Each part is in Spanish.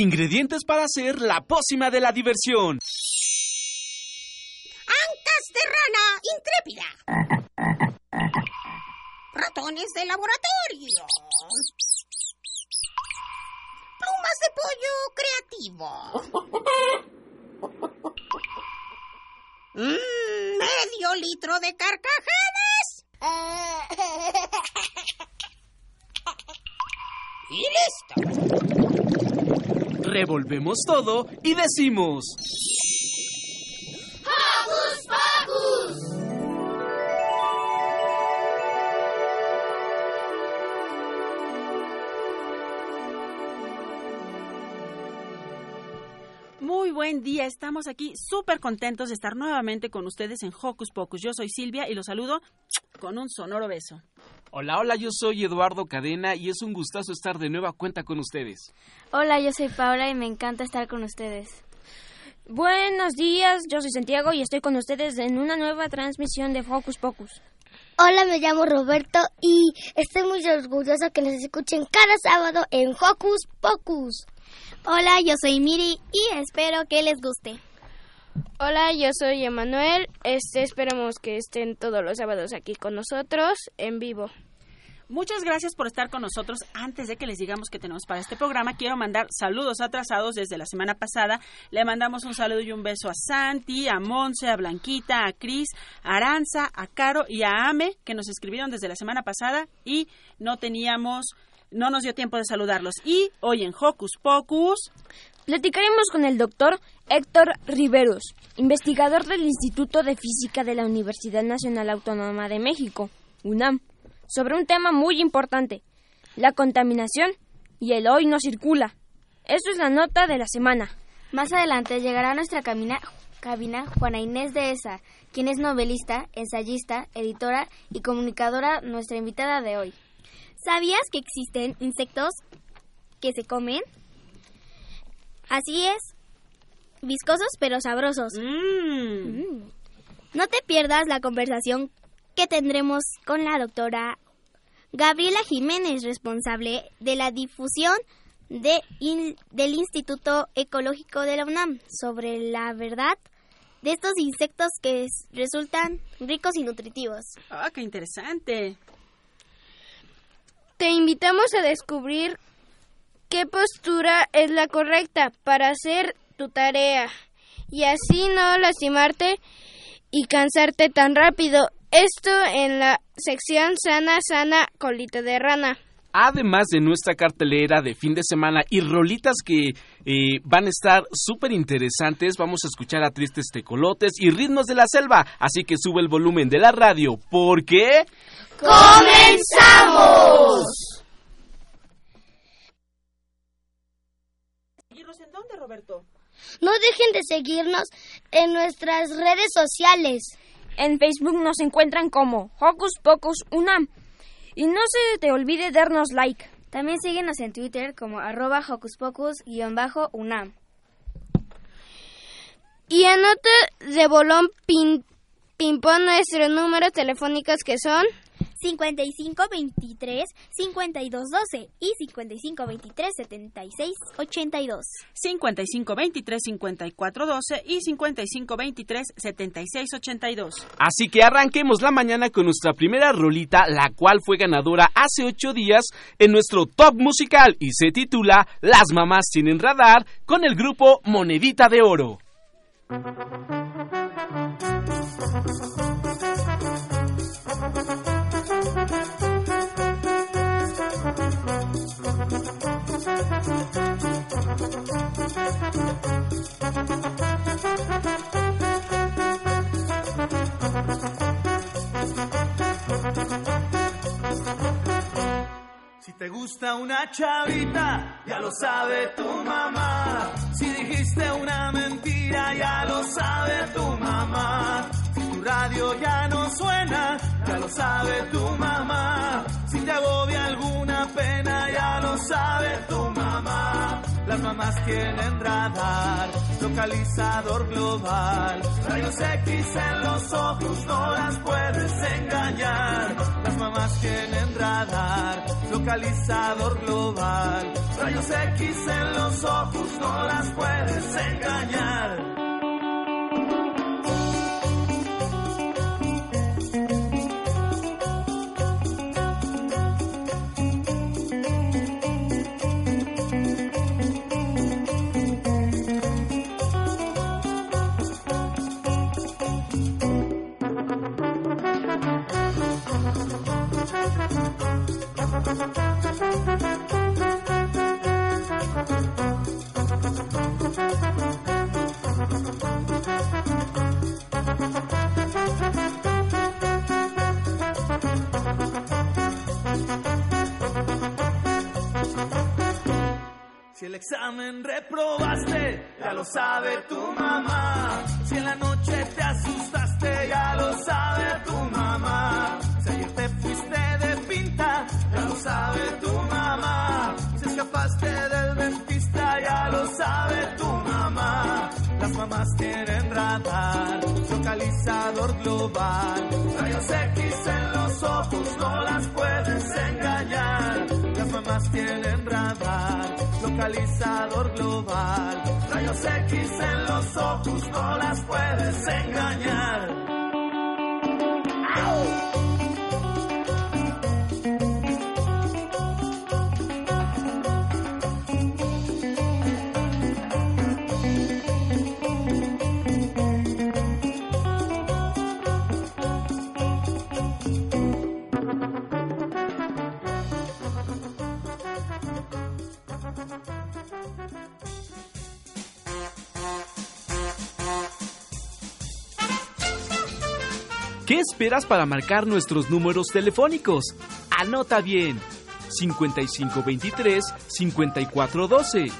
Ingredientes para hacer la pócima de la diversión. Ancas de rana intrépida. Ratones de laboratorio. Plumas de pollo creativo. Mm, medio litro de carcajadas. Y listo. Revolvemos todo y decimos... ¡Hocus Pocus! Muy buen día, estamos aquí súper contentos de estar nuevamente con ustedes en Hocus Pocus. Yo soy Silvia y los saludo con un sonoro beso. Hola, hola, yo soy Eduardo Cadena y es un gustazo estar de nueva cuenta con ustedes. Hola, yo soy Paula y me encanta estar con ustedes. Buenos días, yo soy Santiago y estoy con ustedes en una nueva transmisión de Hocus Pocus. Hola, me llamo Roberto y estoy muy orgulloso que nos escuchen cada sábado en Hocus Pocus. Hola, yo soy Miri y espero que les guste. Hola, yo soy Emanuel. Este, esperamos que estén todos los sábados aquí con nosotros en vivo. Muchas gracias por estar con nosotros. Antes de que les digamos que tenemos para este programa, quiero mandar saludos atrasados desde la semana pasada. Le mandamos un saludo y un beso a Santi, a Monse, a Blanquita, a Cris, a Aranza, a Caro y a Ame, que nos escribieron desde la semana pasada y no teníamos, no nos dio tiempo de saludarlos. Y hoy en Hocus Pocus platicaremos con el doctor Héctor Riveros, investigador del Instituto de Física de la Universidad Nacional Autónoma de México, UNAM sobre un tema muy importante, la contaminación y el hoy no circula. Eso es la nota de la semana. Más adelante llegará a nuestra cabina, cabina Juana Inés de Esa, quien es novelista, ensayista, editora y comunicadora, nuestra invitada de hoy. ¿Sabías que existen insectos que se comen? Así es, viscosos pero sabrosos. Mm. Mm. No te pierdas la conversación que tendremos con la doctora Gabriela Jiménez, responsable de la difusión de in, del Instituto Ecológico de la UNAM, sobre la verdad de estos insectos que es, resultan ricos y nutritivos. ¡Ah, qué interesante! Te invitamos a descubrir qué postura es la correcta para hacer tu tarea y así no lastimarte y cansarte tan rápido. Esto en la sección Sana, Sana, Colita de Rana. Además de nuestra cartelera de fin de semana y rolitas que eh, van a estar súper interesantes, vamos a escuchar a tristes tecolotes y ritmos de la selva. Así que sube el volumen de la radio porque... ¡Comenzamos! ¿En dónde, Roberto? No dejen de seguirnos en nuestras redes sociales. En Facebook nos encuentran como Hocus Pocus Unam. Y no se te olvide darnos like. También síguenos en Twitter como arroba Hocus Pocus-Unam. Y anota de bolón pin, ping-pong nuestros números telefónicos que son 5523 5212 y 5523 7682. 5523 5412 y 5523 7682. Así que arranquemos la mañana con nuestra primera rolita, la cual fue ganadora hace ocho días en nuestro top musical y se titula Las mamás tienen radar con el grupo Monedita de Oro. Si te gusta una chavita, ya lo sabe tu mamá. Si dijiste una mentira, ya lo sabe tu mamá. Tu radio ya no suena, ya lo sabe tu mamá. Si te agobia alguna pena, ya lo sabe tu mamá. Las mamás tienen radar, localizador global. Rayos X en los ojos, no las puedes engañar. Las mamás tienen radar, localizador global. Rayos X en los ojos, no las puedes engañar. Si el examen reprobaste, ya lo sabe tu mamá. Si en la noche te asustaste, ya lo sabe tu mamá. Sabe tu mamá. Si escapaste del dentista, ya lo sabe tu mamá. Las mamás tienen radar, localizador global. Rayos X en los ojos, no las puedes engañar. Las mamás tienen radar, localizador global. Rayos X en los ojos, no las puedes engañar. ¿Qué esperas para marcar nuestros números telefónicos? Anota bien. 5523-5412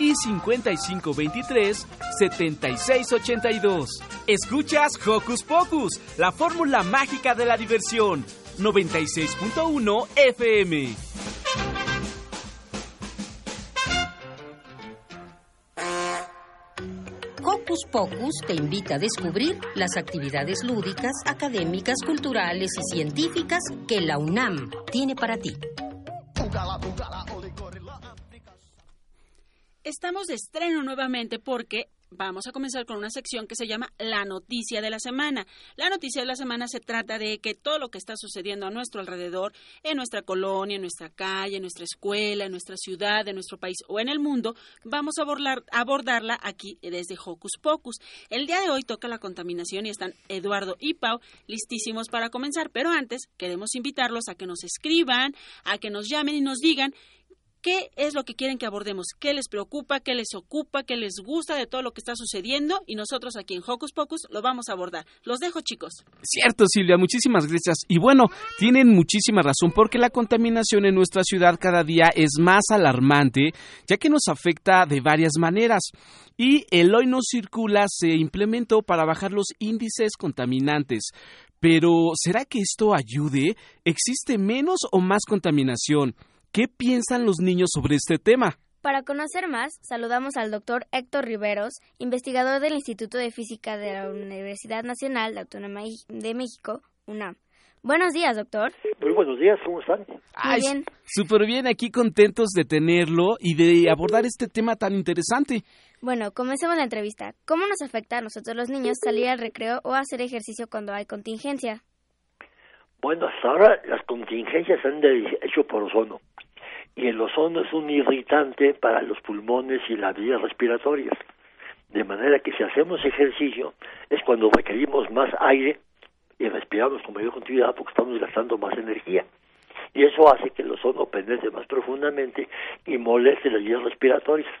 y 5523-7682. Escuchas Hocus Pocus, la fórmula mágica de la diversión. 96.1 FM. Hocus Pocus te invita a descubrir las actividades lúdicas, académicas, culturales y científicas que la UNAM tiene para ti. Estamos de estreno nuevamente porque vamos a comenzar con una sección que se llama La Noticia de la Semana. La Noticia de la Semana se trata de que todo lo que está sucediendo a nuestro alrededor, en nuestra colonia, en nuestra calle, en nuestra escuela, en nuestra ciudad, en nuestro país o en el mundo, vamos a abordar, abordarla aquí desde Hocus Pocus. El día de hoy toca la contaminación y están Eduardo y Pau listísimos para comenzar, pero antes queremos invitarlos a que nos escriban, a que nos llamen y nos digan ¿Qué es lo que quieren que abordemos? ¿Qué les preocupa? ¿Qué les ocupa? ¿Qué les gusta de todo lo que está sucediendo? Y nosotros aquí en Hocus Pocus lo vamos a abordar. Los dejo, chicos. Cierto, Silvia, muchísimas gracias. Y bueno, tienen muchísima razón porque la contaminación en nuestra ciudad cada día es más alarmante, ya que nos afecta de varias maneras. Y el hoy no circula se implementó para bajar los índices contaminantes. Pero, ¿será que esto ayude? ¿Existe menos o más contaminación? ¿Qué piensan los niños sobre este tema? Para conocer más, saludamos al doctor Héctor Riveros, investigador del Instituto de Física de la Universidad Nacional de Autónoma de México, UNAM. Buenos días, doctor. Muy buenos días, ¿cómo están? Ay, bien. Súper bien, aquí contentos de tenerlo y de abordar este tema tan interesante. Bueno, comencemos la entrevista. ¿Cómo nos afecta a nosotros los niños salir al recreo o hacer ejercicio cuando hay contingencia? Bueno, hasta ahora las contingencias se han hecho por ozono y el ozono es un irritante para los pulmones y las vías respiratorias. De manera que si hacemos ejercicio es cuando requerimos más aire y respiramos con mayor continuidad porque estamos gastando más energía. Y eso hace que el ozono penetre más profundamente y moleste las vías respiratorias.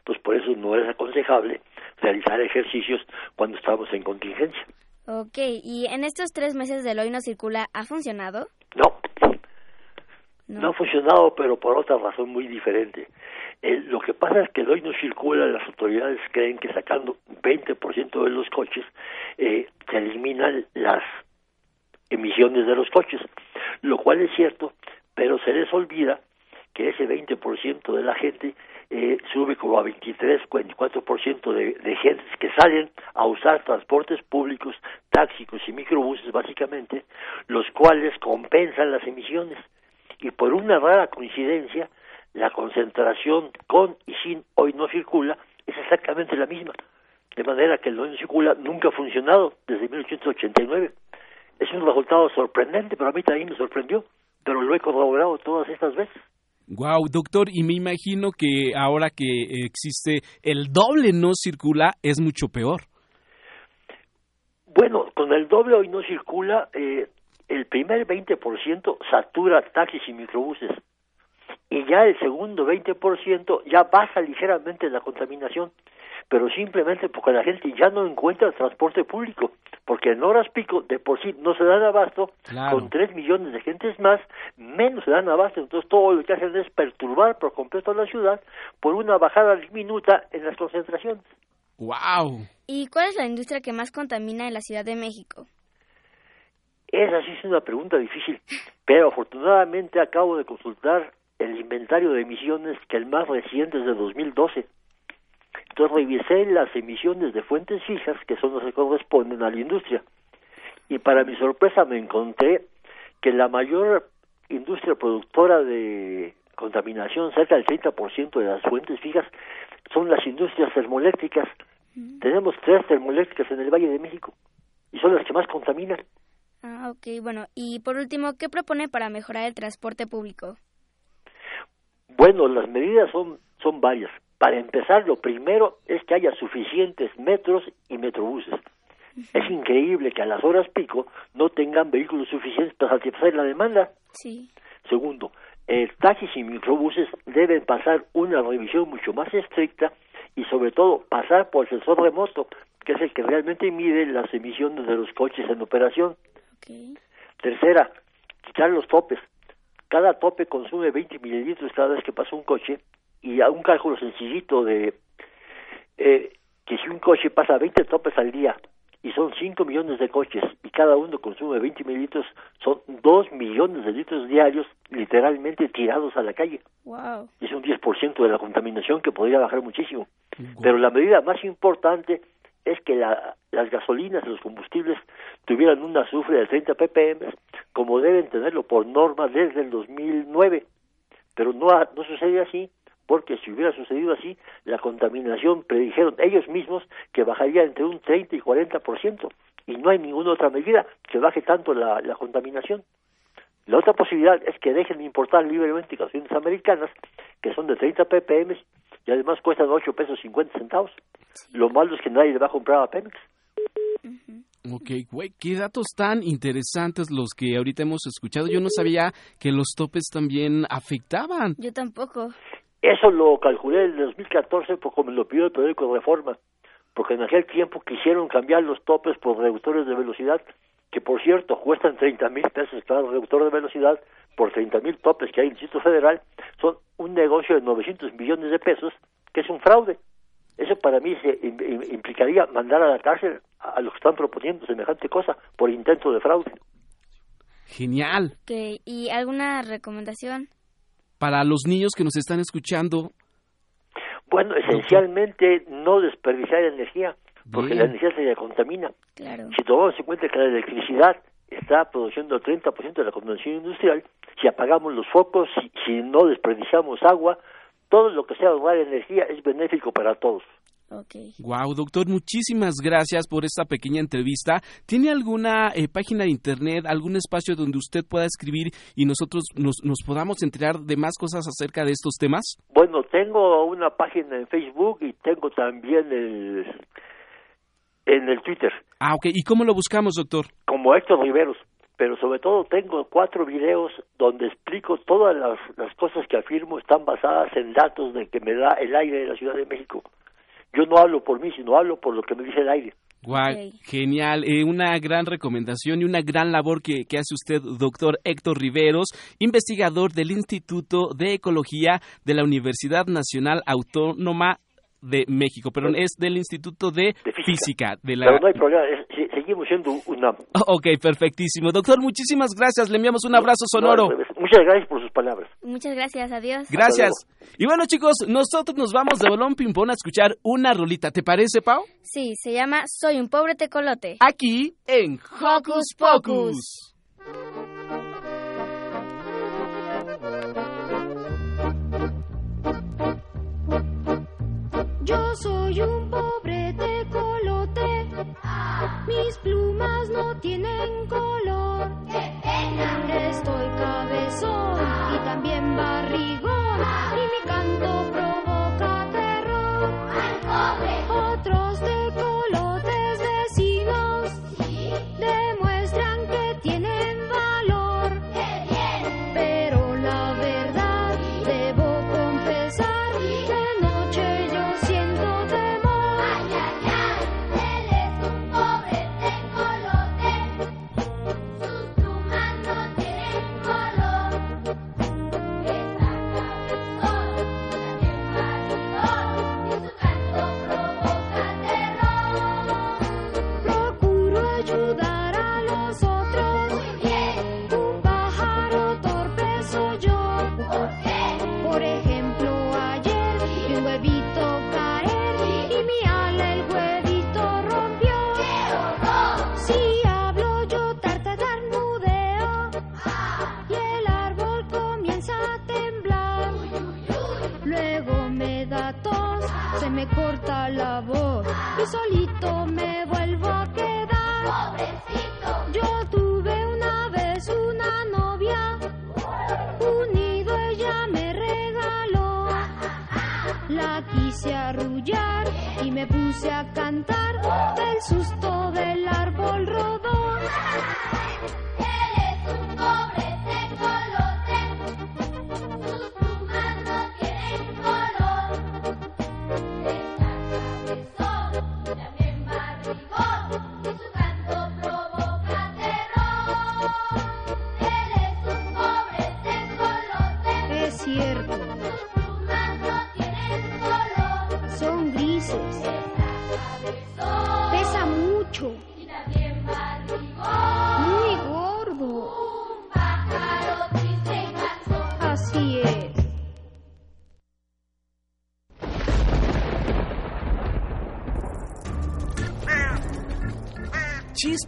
Entonces por eso no es aconsejable realizar ejercicios cuando estamos en contingencia. Ok, ¿y en estos tres meses del hoy no circula ha funcionado? No. no, no ha funcionado, pero por otra razón muy diferente. Eh, lo que pasa es que el hoy no circula, las autoridades creen que sacando 20% de los coches eh, se eliminan las emisiones de los coches, lo cual es cierto, pero se les olvida que ese 20% de la gente eh, sube como a 23, 44% de, de gentes que salen a usar transportes públicos, táxicos y microbuses básicamente, los cuales compensan las emisiones. Y por una rara coincidencia, la concentración con y sin hoy no circula es exactamente la misma. De manera que el hoy no circula nunca ha funcionado desde 1889. Es un resultado sorprendente, pero a mí también me sorprendió, pero lo he corroborado todas estas veces. Wow, doctor, y me imagino que ahora que existe el doble no circula es mucho peor. Bueno, con el doble hoy no circula, eh, el primer 20% satura taxis y microbuses y ya el segundo 20% ya baja ligeramente la contaminación, pero simplemente porque la gente ya no encuentra transporte público, porque en horas pico de por sí no se dan abasto, con 3 millones de gentes más, menos se dan abasto, entonces todo lo que hacen es perturbar por completo la ciudad por una bajada diminuta en las concentraciones. ¡Wow! ¿Y cuál es la industria que más contamina en la Ciudad de México? Esa sí es una pregunta difícil, pero afortunadamente acabo de consultar el inventario de emisiones que el más reciente es de 2012. Entonces revisé las emisiones de fuentes fijas, que son las que corresponden a la industria. Y para mi sorpresa me encontré que la mayor industria productora de contaminación, cerca del 30% de las fuentes fijas, son las industrias termoeléctricas. Tenemos tres termoeléctricas en el Valle de México y son las que más contaminan. Ah, ok, bueno. Y por último, ¿qué propone para mejorar el transporte público? Bueno, las medidas son, son varias. Para empezar, lo primero es que haya suficientes metros y metrobuses. Es increíble que a las horas pico no tengan vehículos suficientes para satisfacer la demanda. Sí. Segundo, el taxis y microbuses deben pasar una revisión mucho más estricta y sobre todo pasar por el sensor remoto, que es el que realmente mide las emisiones de los coches en operación. Tercera, quitar los topes. Cada tope consume 20 mililitros cada vez que pasa un coche y a un cálculo sencillito de eh, que si un coche pasa 20 topes al día y son 5 millones de coches y cada uno consume 20 mililitros, son 2 millones de litros diarios literalmente tirados a la calle. Wow. Es un 10% de la contaminación que podría bajar muchísimo. Pero la medida más importante es que la, las gasolinas y los combustibles tuvieran un azufre de 30 ppm, como deben tenerlo por norma desde el 2009. Pero no, no sucede así, porque si hubiera sucedido así, la contaminación predijeron ellos mismos que bajaría entre un 30 y 40%, y no hay ninguna otra medida que baje tanto la, la contaminación. La otra posibilidad es que dejen de importar libremente gasolinas americanas, que son de 30 ppm y además cuestan 8 pesos 50 centavos. Lo malo es que nadie le va a comprar a Pemex. Ok, güey, qué datos tan interesantes los que ahorita hemos escuchado. Yo no sabía que los topes también afectaban. Yo tampoco. Eso lo calculé en el 2014 porque me lo pidió el periódico de Reforma, porque en aquel tiempo quisieron cambiar los topes por reductores de velocidad, que por cierto cuestan 30 mil pesos cada reductor de velocidad por 30 mil topes que hay en el Distrito Federal, son un negocio de 900 millones de pesos, que es un fraude. Eso para mí se implicaría mandar a la cárcel a los que están proponiendo semejante cosa por intento de fraude. Genial. Okay. ¿Y alguna recomendación? Para los niños que nos están escuchando. Bueno, esencialmente no desperdiciar energía, porque Bien. la energía se contamina. Claro. Si tomamos en cuenta que la electricidad está produciendo el 30% de la contaminación industrial, si apagamos los focos, si, si no desperdiciamos agua, todo lo que sea ahorrar energía es benéfico para todos. Okay. Wow, doctor, muchísimas gracias por esta pequeña entrevista. ¿Tiene alguna eh, página de internet, algún espacio donde usted pueda escribir y nosotros nos, nos podamos enterar de más cosas acerca de estos temas? Bueno, tengo una página en Facebook y tengo también el en el Twitter Ah, ok. ¿Y cómo lo buscamos, doctor? como Héctor Riveros, pero sobre todo tengo cuatro videos donde explico todas las, las cosas que afirmo están basadas en datos de que me da el aire de la Ciudad de México. Yo no hablo por mí, sino hablo por lo que me dice el aire. Guau, genial. Eh, una gran recomendación y una gran labor que, que hace usted, doctor Héctor Riveros, investigador del Instituto de Ecología de la Universidad Nacional Autónoma de México, perdón, es del Instituto de, Física. de la... Pero no hay problema, es- seguimos siendo una... Ok, perfectísimo. Doctor, muchísimas gracias. Le enviamos un abrazo sonoro. Muchas gracias por sus palabras. Muchas gracias, adiós. Gracias. Y bueno, chicos, nosotros nos vamos de Bolón Pimpón a escuchar una rolita. ¿Te parece, Pau? Sí, se llama Soy un pobre tecolote. Aquí en Hocus Pocus.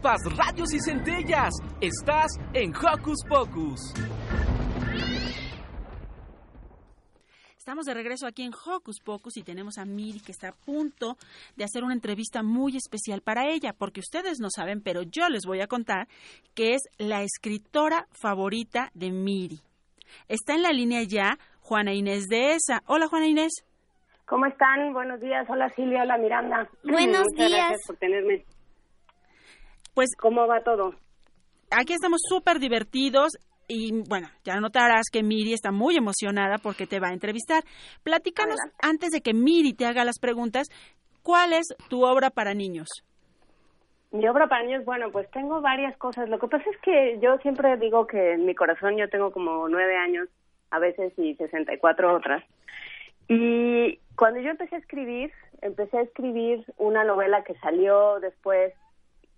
Chispas, radios y centellas. Estás en Hocus Pocus. Estamos de regreso aquí en Hocus Pocus y tenemos a Miri que está a punto de hacer una entrevista muy especial para ella, porque ustedes no saben, pero yo les voy a contar que es la escritora favorita de Miri. Está en la línea ya Juana Inés de esa. Hola Juana Inés. ¿Cómo están? Buenos días. Hola Silvia, hola Miranda. Buenos Muchas días. Gracias por tenerme. Pues ¿cómo va todo? Aquí estamos súper divertidos y bueno, ya notarás que Miri está muy emocionada porque te va a entrevistar. Platícanos antes de que Miri te haga las preguntas, ¿cuál es tu obra para niños? Mi obra para niños, bueno, pues tengo varias cosas. Lo que pasa es que yo siempre digo que en mi corazón yo tengo como nueve años, a veces y 64 otras. Y cuando yo empecé a escribir, empecé a escribir una novela que salió después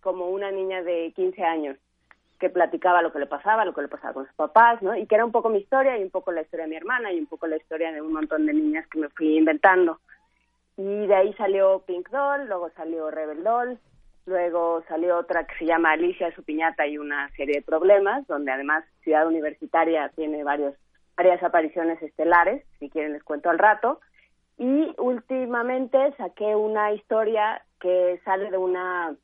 como una niña de 15 años que platicaba lo que le pasaba, lo que le pasaba con sus papás, ¿no? Y que era un poco mi historia y un poco la historia de mi hermana y un poco la historia de un montón de niñas que me fui inventando. Y de ahí salió Pink Doll, luego salió Rebel Doll, luego salió otra que se llama Alicia, su piñata y una serie de problemas, donde además Ciudad Universitaria tiene varios, varias apariciones estelares, si quieren les cuento al rato. Y últimamente saqué una historia que sale de una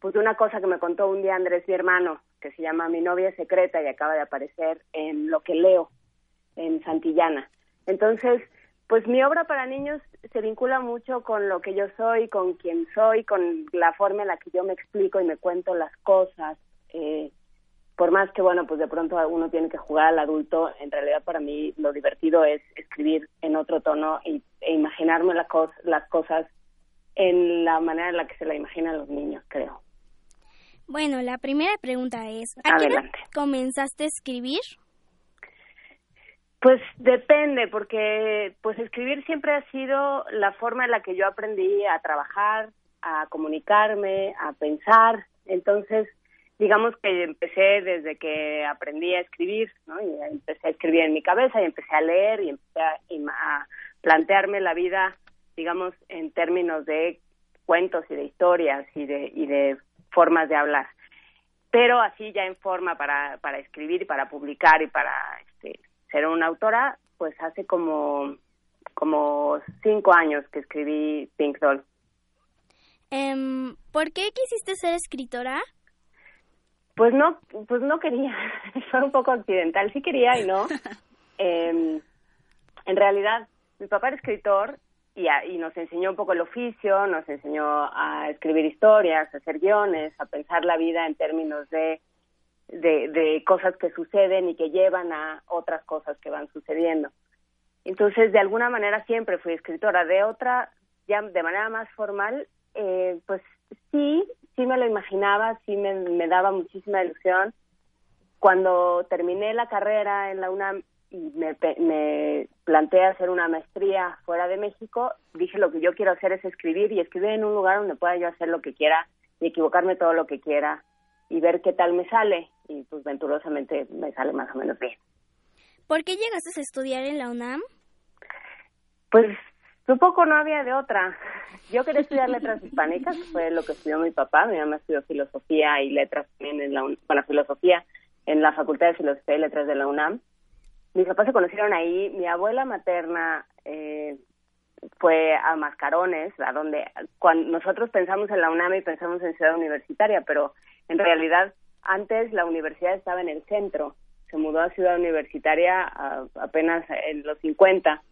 pues de una cosa que me contó un día Andrés, mi hermano, que se llama Mi novia secreta y acaba de aparecer en Lo que leo, en Santillana. Entonces, pues mi obra para niños se vincula mucho con lo que yo soy, con quién soy, con la forma en la que yo me explico y me cuento las cosas. Eh, por más que, bueno, pues de pronto uno tiene que jugar al adulto, en realidad para mí lo divertido es escribir en otro tono y, e imaginarme la las cosas en la manera en la que se la imaginan los niños, creo. Bueno, la primera pregunta es, ¿a qué comenzaste a escribir? Pues depende, porque pues escribir siempre ha sido la forma en la que yo aprendí a trabajar, a comunicarme, a pensar. Entonces, digamos que empecé desde que aprendí a escribir, ¿no? Y empecé a escribir en mi cabeza y empecé a leer y empecé a, a plantearme la vida, digamos, en términos de cuentos y de historias y de, y de formas de hablar. Pero así ya en forma para, para escribir y para publicar y para este, ser una autora, pues hace como como cinco años que escribí Pink Doll. Em, ¿Por qué quisiste ser escritora? Pues no, pues no quería, fue un poco accidental, sí quería y no. Em, en realidad, mi papá era escritor y, a- y nos enseñó un poco el oficio, nos enseñó a escribir historias, a hacer guiones, a pensar la vida en términos de, de, de cosas que suceden y que llevan a otras cosas que van sucediendo. Entonces, de alguna manera siempre fui escritora. De otra, ya de manera más formal, eh, pues sí, sí me lo imaginaba, sí me, me daba muchísima ilusión. Cuando terminé la carrera en la UNAM y me, me planteé hacer una maestría fuera de México, dije lo que yo quiero hacer es escribir y escribir en un lugar donde pueda yo hacer lo que quiera y equivocarme todo lo que quiera y ver qué tal me sale. Y pues venturosamente me sale más o menos bien. ¿Por qué llegaste a estudiar en la UNAM? Pues supongo no había de otra. Yo quería estudiar letras hispánicas, fue lo que estudió mi papá. Mi mamá estudió filosofía y letras también en la bueno, filosofía en la Facultad de Filosofía y Letras de la UNAM. Mis papás se conocieron ahí. Mi abuela materna eh, fue a Mascarones, a donde cuando nosotros pensamos en la UNAM y pensamos en Ciudad Universitaria, pero en realidad antes la universidad estaba en el centro. Se mudó a Ciudad Universitaria a- apenas en los 50.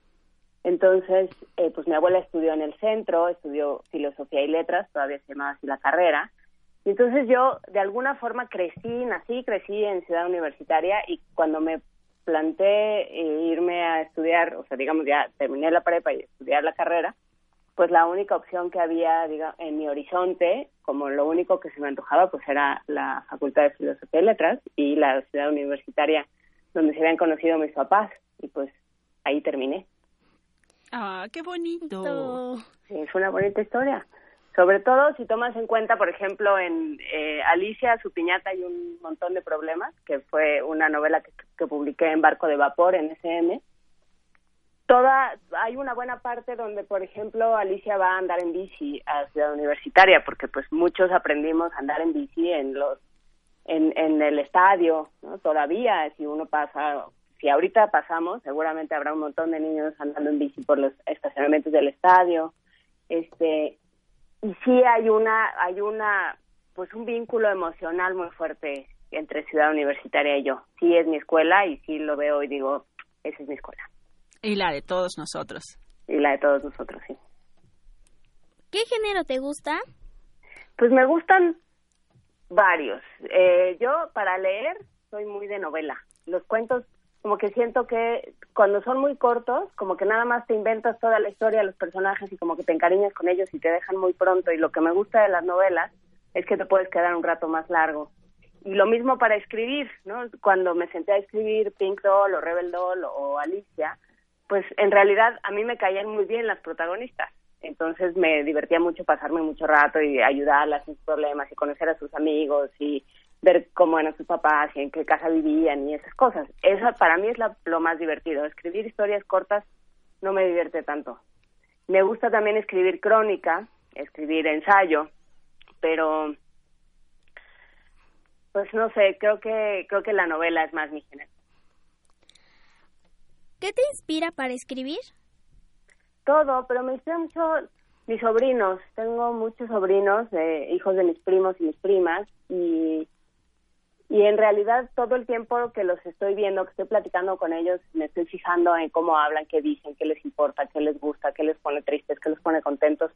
Entonces, eh, pues mi abuela estudió en el centro, estudió filosofía y letras, todavía se llamaba así la carrera. Y entonces yo, de alguna forma, crecí, nací, crecí en Ciudad Universitaria y cuando me planteé eh, irme a estudiar, o sea, digamos, ya terminé la prepa y estudiar la carrera, pues la única opción que había diga, en mi horizonte, como lo único que se me antojaba, pues era la Facultad de Filosofía y Letras y la ciudad universitaria donde se habían conocido mis papás. Y pues ahí terminé. Ah, qué bonito. Sí, es una bonita historia. Sobre todo si tomas en cuenta, por ejemplo, en eh, Alicia, su piñata hay un montón de problemas, que fue una novela que, que publiqué en Barco de Vapor, en SM. Toda, hay una buena parte donde, por ejemplo, Alicia va a andar en bici a Ciudad Universitaria, porque pues muchos aprendimos a andar en bici en los, en, en el estadio, ¿no? Todavía, si uno pasa, si ahorita pasamos, seguramente habrá un montón de niños andando en bici por los estacionamientos del estadio, este, y sí hay una, hay una, pues un vínculo emocional muy fuerte entre Ciudad Universitaria y yo. Sí es mi escuela y sí lo veo y digo, esa es mi escuela. Y la de todos nosotros. Y la de todos nosotros, sí. ¿Qué género te gusta? Pues me gustan varios. Eh, yo para leer soy muy de novela. Los cuentos, como que siento que cuando son muy cortos, como que nada más te inventas toda la historia de los personajes y como que te encariñas con ellos y te dejan muy pronto. Y lo que me gusta de las novelas es que te puedes quedar un rato más largo. Y lo mismo para escribir, ¿no? Cuando me senté a escribir Pink Doll o Rebel Doll o Alicia, pues en realidad a mí me caían muy bien las protagonistas. Entonces me divertía mucho pasarme mucho rato y ayudarlas en sus problemas y conocer a sus amigos y ver cómo eran sus papás y en qué casa vivían y esas cosas. Eso para mí es la- lo más divertido. Escribir historias cortas no me divierte tanto. Me gusta también escribir crónica, escribir ensayo, pero pues no sé, creo que creo que la novela es más mi género. ¿Qué te inspira para escribir? todo, pero me inspira mucho mis sobrinos. Tengo muchos sobrinos, eh, hijos de mis primos y mis primas, y, y en realidad todo el tiempo que los estoy viendo, que estoy platicando con ellos, me estoy fijando en cómo hablan, qué dicen, qué les importa, qué les gusta, qué les pone tristes, qué les pone contentos.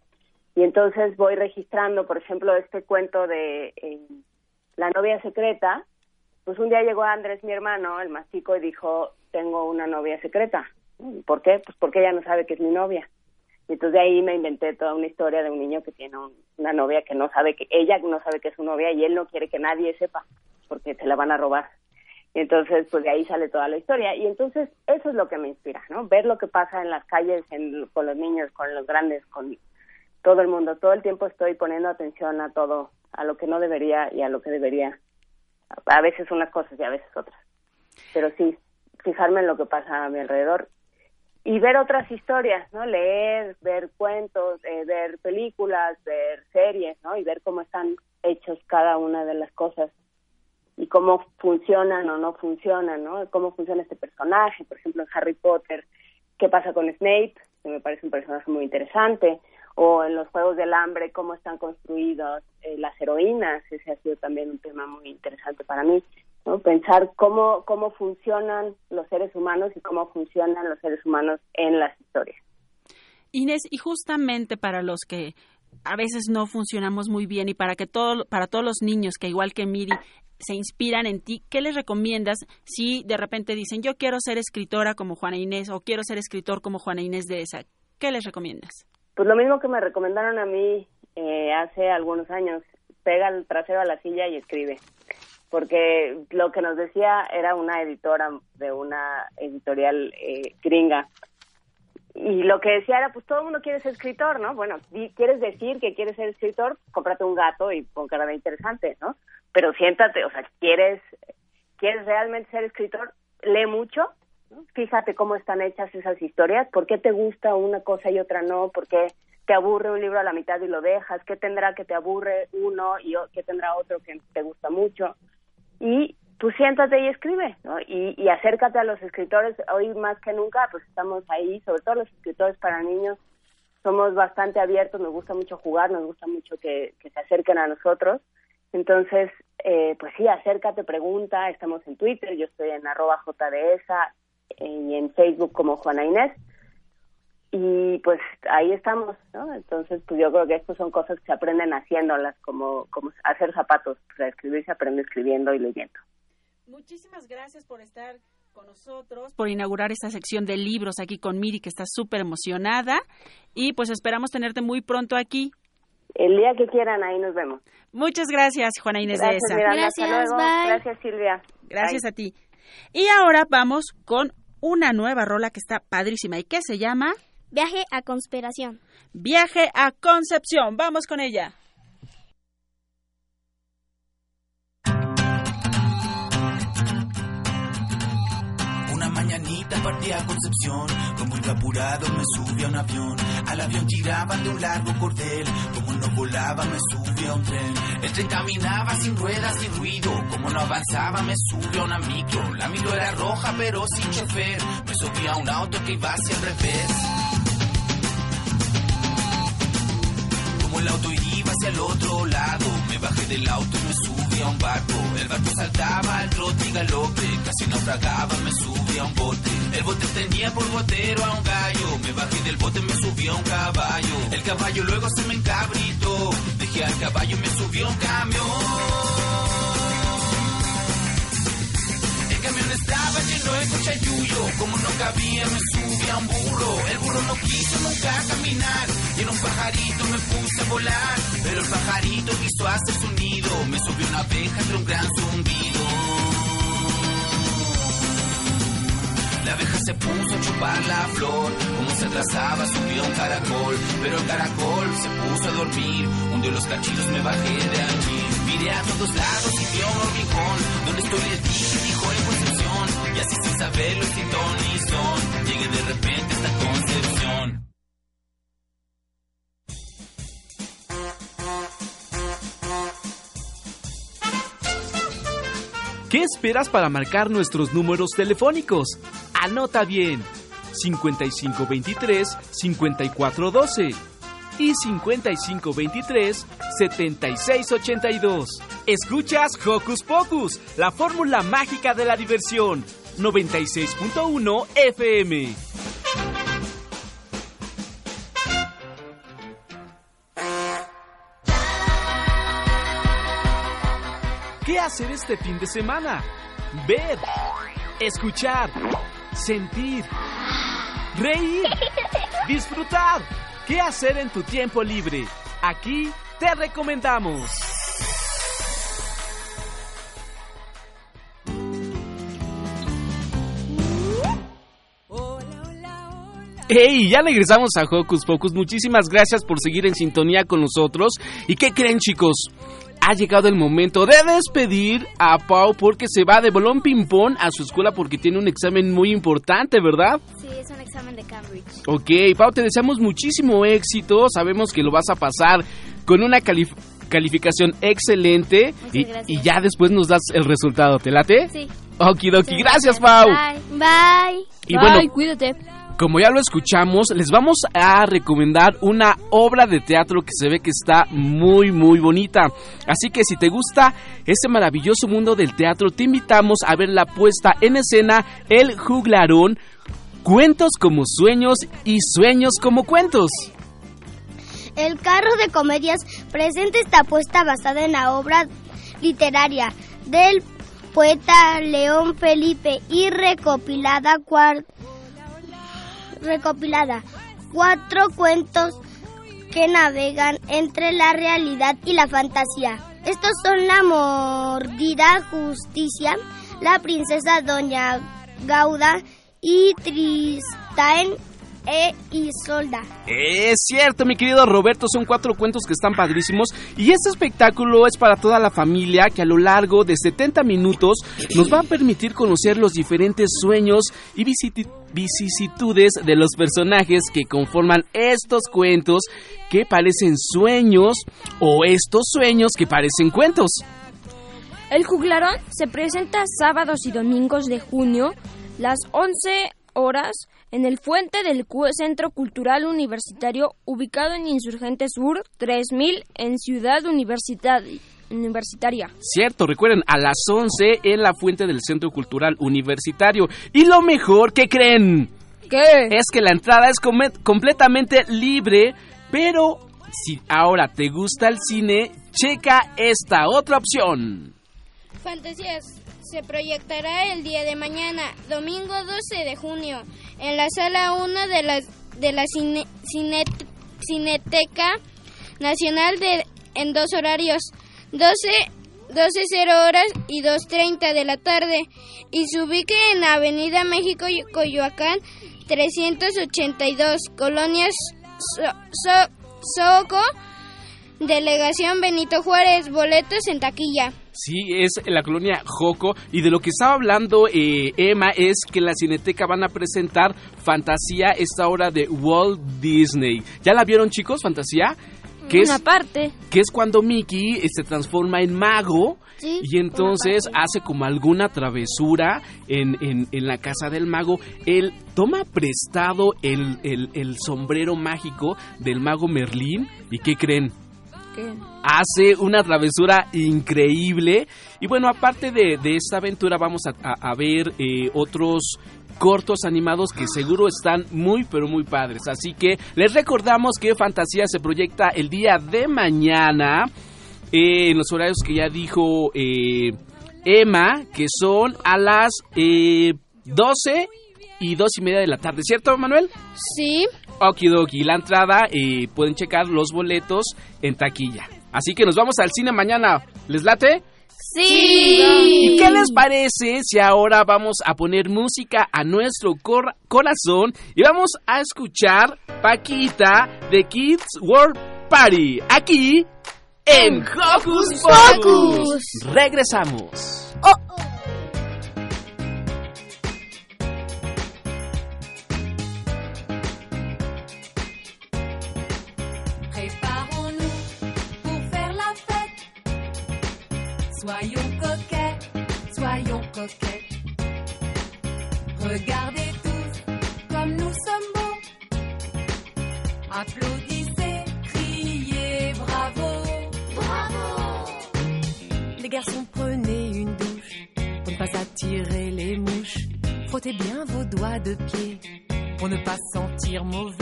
Y entonces voy registrando, por ejemplo, este cuento de eh, La novia secreta. Pues un día llegó Andrés, mi hermano, el más chico, y dijo, tengo una novia secreta. ¿Por qué? Pues porque ella no sabe que es mi novia. Y entonces de ahí me inventé toda una historia de un niño que tiene un- una novia que no sabe que, ella no sabe que es su novia y él no quiere que nadie sepa porque se la van a robar. Y entonces, pues de ahí sale toda la historia. Y entonces eso es lo que me inspira, ¿no? Ver lo que pasa en las calles, en- con los niños, con los grandes, con todo el mundo. Todo el tiempo estoy poniendo atención a todo, a lo que no debería y a lo que debería. A veces unas cosas y a veces otras. Pero sí, fijarme en lo que pasa a mi alrededor y ver otras historias, ¿no? Leer, ver cuentos, eh, ver películas, ver series, ¿no? Y ver cómo están hechos cada una de las cosas y cómo funcionan o no funcionan, ¿no? Cómo funciona este personaje, por ejemplo, en Harry Potter, qué pasa con Snape, que me parece un personaje muy interesante, o en los Juegos del Hambre, cómo están construidos eh, las heroínas, ese ha sido también un tema muy interesante para mí, ¿no? Pensar cómo, cómo funcionan los seres humanos y cómo funcionan los seres humanos en las historias. Inés, y justamente para los que a veces no funcionamos muy bien y para que todo, para todos los niños que igual que Miri se inspiran en ti, ¿qué les recomiendas si de repente dicen yo quiero ser escritora como Juana Inés o quiero ser escritor como Juana Inés de esa? ¿Qué les recomiendas? Pues lo mismo que me recomendaron a mí eh, hace algunos años, pega el trasero a la silla y escribe. Porque lo que nos decía era una editora de una editorial eh, gringa y lo que decía era, pues todo el mundo quiere ser escritor, ¿no? Bueno, quieres decir que quieres ser escritor, cómprate un gato y pon cara de interesante, ¿no? Pero siéntate, o sea, quieres, quieres realmente ser escritor, lee mucho, fíjate cómo están hechas esas historias, por qué te gusta una cosa y otra no, por qué te aburre un libro a la mitad y lo dejas, qué tendrá que te aburre uno y qué tendrá otro que te gusta mucho. Y tú siéntate y escribe, ¿no? Y, y, acércate a los escritores. Hoy más que nunca, pues estamos ahí, sobre todo los escritores para niños, somos bastante abiertos, nos gusta mucho jugar, nos gusta mucho que, que se acerquen a nosotros. Entonces, eh, pues sí, acércate, pregunta, estamos en Twitter, yo estoy en arroba jdesa eh, y en Facebook como Juana Inés. Y pues ahí estamos, ¿no? Entonces, pues yo creo que estas son cosas que se aprenden haciéndolas, como, como hacer zapatos. Para escribir se aprende escribiendo y leyendo. Muchísimas gracias por estar con nosotros, por inaugurar esta sección de libros aquí con Miri, que está súper emocionada. Y pues esperamos tenerte muy pronto aquí. El día que quieran, ahí nos vemos. Muchas gracias, Juana Inés gracias, de esa. Miranda, gracias, hasta luego. Bye. Gracias, Silvia. Gracias a ti. Y ahora vamos con una nueva rola que está padrísima y que se llama Viaje a Conspiración. Viaje a Concepción. Vamos con ella. Mañanita partí a Concepción. Como iba apurado me subí a un avión. Al avión giraban de un largo cordel. Como no volaba me subí a un tren. El tren caminaba sin ruedas ni ruido. Como no avanzaba me subí a una micro. La micro era roja pero sin chofer. Me subí a un auto que iba hacia el revés. Como el auto iba hacia el otro lado, me bajé del auto y me subí un barco. El barco saltaba al trote y galope, casi naufragaba, me subí a un bote. El bote tenía por botero a un gallo, me bajé del bote, me subí a un caballo. El caballo luego se me encabritó, dejé al caballo y me subí a un camión. Estaba lleno de cochayuyo, como no cabía me subí a un burro. El burro no quiso nunca caminar y en un pajarito me puse a volar. Pero el pajarito quiso hacer su nido, me subió una abeja entre un gran zumbido. La abeja se puso a chupar la flor, como se atrasaba subió un caracol, pero el caracol se puso a dormir, hundió los cachillos, me bajé de allí, miré a todos lados y vi un hormigón, donde estoy le dije, dijo Concepción, y así sin saberlo sin ton ni son, llegué de repente hasta Concepción. ¿Qué esperas para marcar nuestros números telefónicos? Anota bien. 5523-5412 y 5523-7682. Escuchas Hocus Pocus, la fórmula mágica de la diversión. 96.1 FM. ¿Qué hacer este fin de semana? Ver, escuchar, sentir, reír, disfrutar. ¿Qué hacer en tu tiempo libre? Aquí te recomendamos. ¡Hey! Ya regresamos a Hocus Pocus. Muchísimas gracias por seguir en sintonía con nosotros. ¿Y qué creen, chicos? ha llegado el momento de despedir a Pau porque se va de bolón ping-pong a su escuela porque tiene un examen muy importante, ¿verdad? Sí, es un examen de Cambridge. Ok, Pau, te deseamos muchísimo éxito. Sabemos que lo vas a pasar con una calificación excelente y, y, ya después nos das el resultado. ¿Te late? Sí. Okidoki, gracias, Pau. Bye. Bye. Y bueno, cuídate. Como ya lo escuchamos, les vamos a recomendar una obra de teatro que se ve que está muy, muy bonita. Así que si te gusta este maravilloso mundo del teatro, te invitamos a ver la puesta en escena El Juglarón, Cuentos como sueños y sueños como cuentos. El carro de comedias presenta esta apuesta basada en la obra literaria del poeta León Felipe y recopilada, cuar- recopilada cuatro cuentos que navegan entre la realidad y la fantasía. Estos son La Mordida Justicia, La Princesa Doña Gauda y Tristán e Isolda. Es cierto, mi querido Roberto, son cuatro cuentos que están padrísimos y este espectáculo es para toda la familia que a lo largo de 70 minutos nos va a permitir conocer los diferentes sueños y vicisitudes de los personajes que conforman estos cuentos que parecen sueños o estos sueños que parecen cuentos. El juglarón se presenta sábados y domingos de junio, las 11 horas, en el Fuente del Centro Cultural Universitario, ubicado en Insurgente Sur 3000, en Ciudad Universidad- Universitaria. Cierto, recuerden, a las 11 en la fuente del Centro Cultural Universitario. Y lo mejor, ¿qué creen? ¿Qué? Es que la entrada es completamente libre, pero si ahora te gusta el cine, checa esta otra opción. Fantasías se proyectará el día de mañana, domingo 12 de junio, en la sala 1 de la, de la cine- Cinet- Cineteca Nacional de, en dos horarios, 12, 12.00 horas y 2.30 de la tarde, y se ubique en Avenida México, Coyoacán, 382, Colonias So- So- Soco, Delegación Benito Juárez, boletos en taquilla. Sí, es la colonia Joco. Y de lo que estaba hablando eh, Emma es que en la Cineteca van a presentar Fantasía, esta obra de Walt Disney. ¿Ya la vieron, chicos, Fantasía? Que Una es, parte. que es cuando Mickey eh, se transforma en mago Sí, y entonces hace como alguna travesura en, en- en la casa del mago. Él toma prestado el, el- el sombrero mágico del mago Merlín. ¿Y qué creen? Hace una travesura increíble. Y bueno, aparte de, de esta aventura, vamos a, a- a ver eh, otros cortos animados que seguro están muy pero muy padres. Así que les recordamos que Fantasía se proyecta el día de mañana eh, en los horarios que ya dijo eh, Emma, que son a las eh, 12 y 2 y media de la tarde, ¿cierto, Manuel? Sí. Okidoki, la entrada eh, pueden checar los boletos en taquilla. Así que nos vamos al cine mañana. ¿Les late? Sí. ¿Y qué les parece si ahora vamos a poner música a nuestro cor- corazón y vamos a escuchar Paquita de Kids World Party aquí en Hocus Pocus? Regresamos. Préparons-nous Soyons coquets, soyons coquettes. Regardez tous comme nous sommes beaux. Applaudissez, criez bravo. Bravo. Les garçons, prenez une douche pour ne pas attirer les mouches. Frottez bien vos doigts de pied pour ne pas sentir mauvais.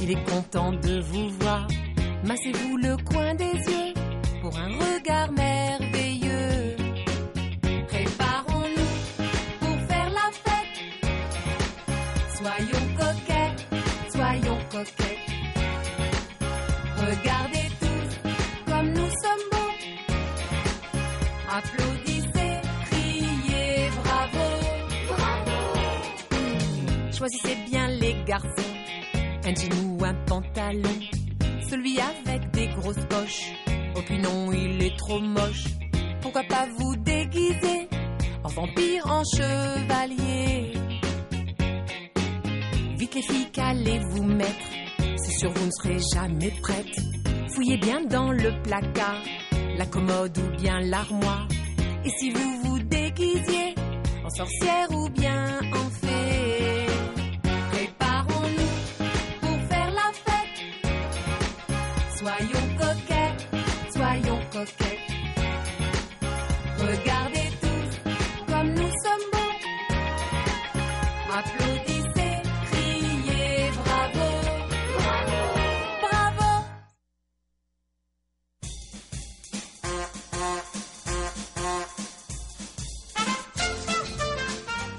Il est content de vous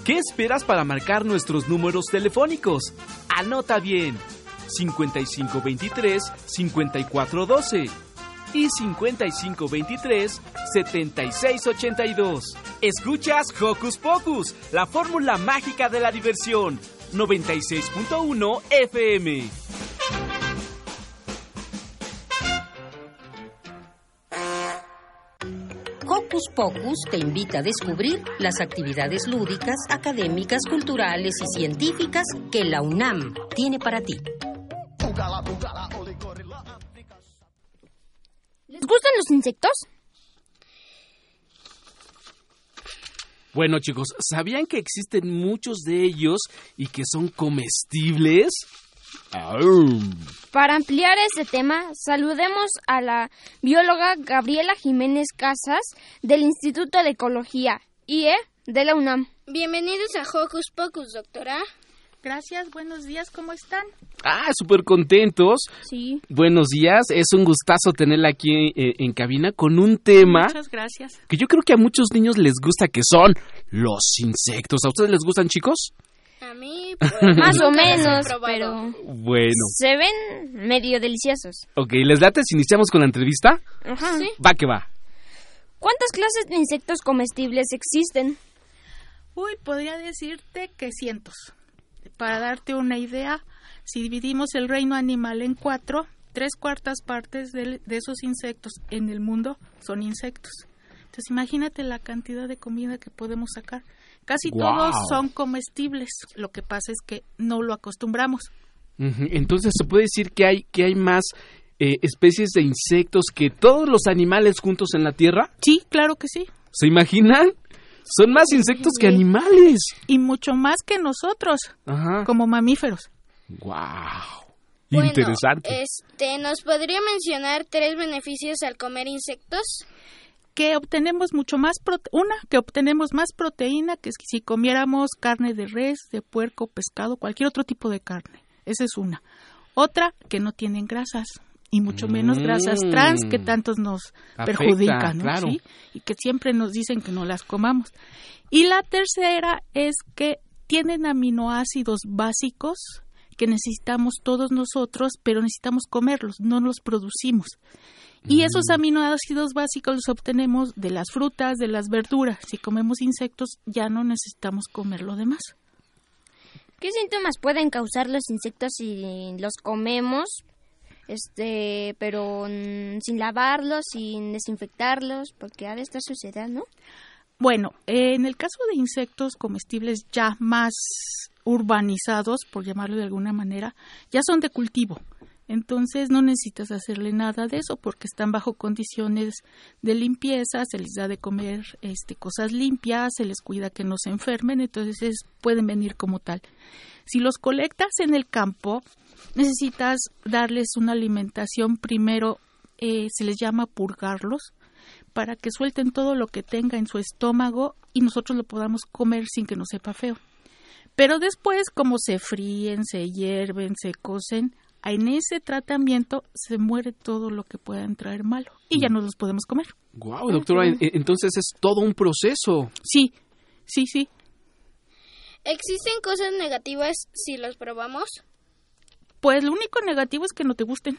¿Qué esperas para marcar nuestros números telefónicos? Anota bien. 5523-5412 y 5523-7682. Escuchas Hocus Pocus, la fórmula mágica de la diversión. 96.1 FM. Hocus Pocus te invita a descubrir las actividades lúdicas, académicas, culturales y científicas que la UNAM tiene para ti. ¿Les gustan los insectos? Bueno chicos, ¿sabían que existen muchos de ellos y que son comestibles? Para ampliar este tema, saludemos a la bióloga Gabriela Jiménez Casas del Instituto de Ecología, IE, de la UNAM. Bienvenidos a Hocus Pocus, doctora. Gracias, buenos días, ¿cómo están? Ah, súper contentos. Sí. Buenos días, es un gustazo tenerla aquí eh, en cabina con un tema Muchas gracias. que yo creo que a muchos niños les gusta, que son los insectos. ¿A ustedes les gustan, chicos? A mí, Más o menos, pero Bueno. se ven medio deliciosos. Ok, ¿les late si iniciamos con la entrevista? Ajá. Va que va. ¿Cuántas clases de insectos comestibles existen? Uy, podría decirte que cientos. Para darte una idea, si dividimos el reino animal en cuatro, tres cuartas partes del- de, esos insectos en el mundo son insectos. Entonces imagínate la cantidad de comida que podemos sacar. Casi todos son comestibles. Lo que pasa es que no lo acostumbramos. Entonces se puede decir que hay, que hay más eh, especies de insectos que todos los animales juntos en la Tierra. Sí, claro que sí. ¿Se imaginan? Son más insectos que animales. Y mucho más que nosotros, Ajá. como mamíferos. Wow. Bueno, Interesante. Este, ¿nos podría mencionar tres beneficios al comer insectos? Que obtenemos mucho más prote- una que obtenemos más proteína que si comiéramos carne de res, de puerco, pescado, cualquier otro tipo de carne. Esa es una. Otra que no tienen grasas y mucho menos grasas Mm. trans que tantos nos Afecta, perjudican, ¿no? claro. ¿Sí? Y que siempre nos dicen que no las comamos. Y la tercera es que tienen aminoácidos básicos que necesitamos todos nosotros, pero necesitamos comerlos, no los producimos. Y esos aminoácidos básicos los obtenemos de las frutas, de las verduras. Si comemos insectos, ya no necesitamos comer lo demás. ¿Qué síntomas pueden causar los insectos si los comemos? Este, pero mm, sin lavarlos, sin desinfectarlos, porque ha de estar suciedad, ¿no? Bueno, en el caso de insectos comestibles ya más urbanizados, por llamarlo de alguna manera, ya son de cultivo. Entonces no necesitas hacerle nada de eso porque están bajo condiciones de limpieza, se les da de comer este, cosas limpias, se les cuida que no se enfermen, entonces pueden venir como tal. Si los colectas en el campo, necesitas darles una alimentación primero, eh, se les llama purgarlos, para que suelten todo lo que tenga en su estómago y nosotros lo podamos comer sin que nos sepa feo. Pero después, como se fríen, se hierven, se cocen, en ese tratamiento se muere todo lo que puedan traer malo y ya no los podemos comer. Wow, doctora, en- entonces es todo un proceso. Sí, sí, sí. ¿Existen cosas negativas si los probamos? Pues lo único negativo es que no te gusten.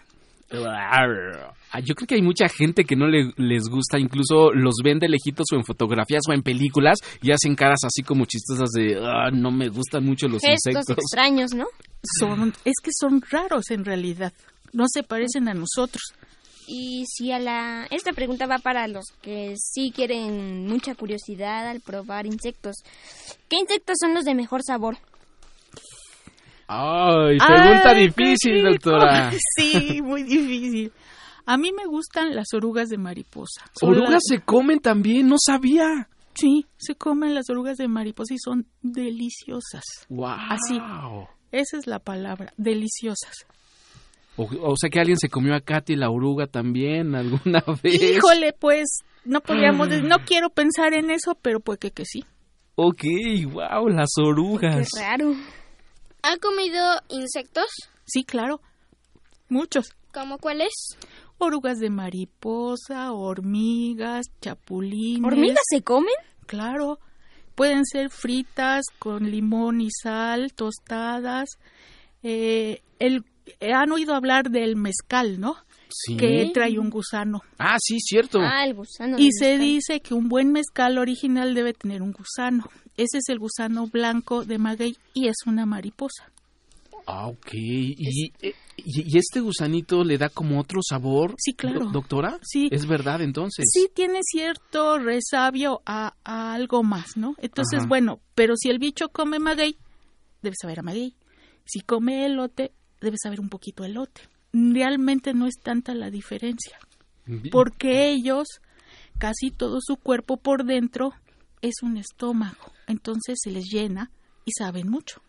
Ah, Yo creo que hay mucha gente que no le, les gusta, incluso los ven de lejitos o en fotografías o en películas y hacen caras así como chistosas de "Ah, no me gustan mucho los Gestos insectos. extraños, ¿no? Son, es que son raros en realidad. No se parecen a nosotros. Y si a la esta pregunta va para los que sí quieren mucha curiosidad al probar insectos. ¿Qué insectos son los de mejor sabor? Ay, pregunta Ay, difícil, qué doctora. Sí, muy difícil. A mí me gustan las orugas de mariposa. Son Orugas las- se comen también, no sabía. Sí, se comen las orugas de mariposa y son deliciosas. Wow. Así. Esa es la palabra, deliciosas. O, o sea que alguien se comió a Katy la oruga también alguna vez. Híjole, pues no podríamos, de- no quiero pensar en eso, pero puede que, que sí. Ok, wow, las orugas. raro. ¿Ha comido insectos? Sí, claro. Muchos. ¿Cómo cuáles? Orugas de mariposa, hormigas, chapulines. ¿Hormigas se comen? Claro. Pueden ser fritas con limón y sal, tostadas. Eh, el, eh, han oído hablar del mezcal, ¿no? Sí. Que trae un gusano. Ah, sí, cierto. Ah, el gusano. Y se mezcal. dice que un buen mezcal original debe tener un gusano. Ese es el gusano blanco de maguey y es una mariposa. Ah, ok. ¿Y, eh, y, y este gusanito le da como otro sabor? Sí, claro. do- ¿Doctora? Sí. ¿Es verdad entonces? Sí tiene cierto resabio a, a algo más, ¿no? Entonces, Ajá. bueno, pero si el bicho come maguey, debe saber a maguey. Si come elote, debe saber un poquito a elote. Realmente no es tanta la diferencia, porque ellos, casi todo su cuerpo por dentro es un estómago, entonces se les llena y saben mucho.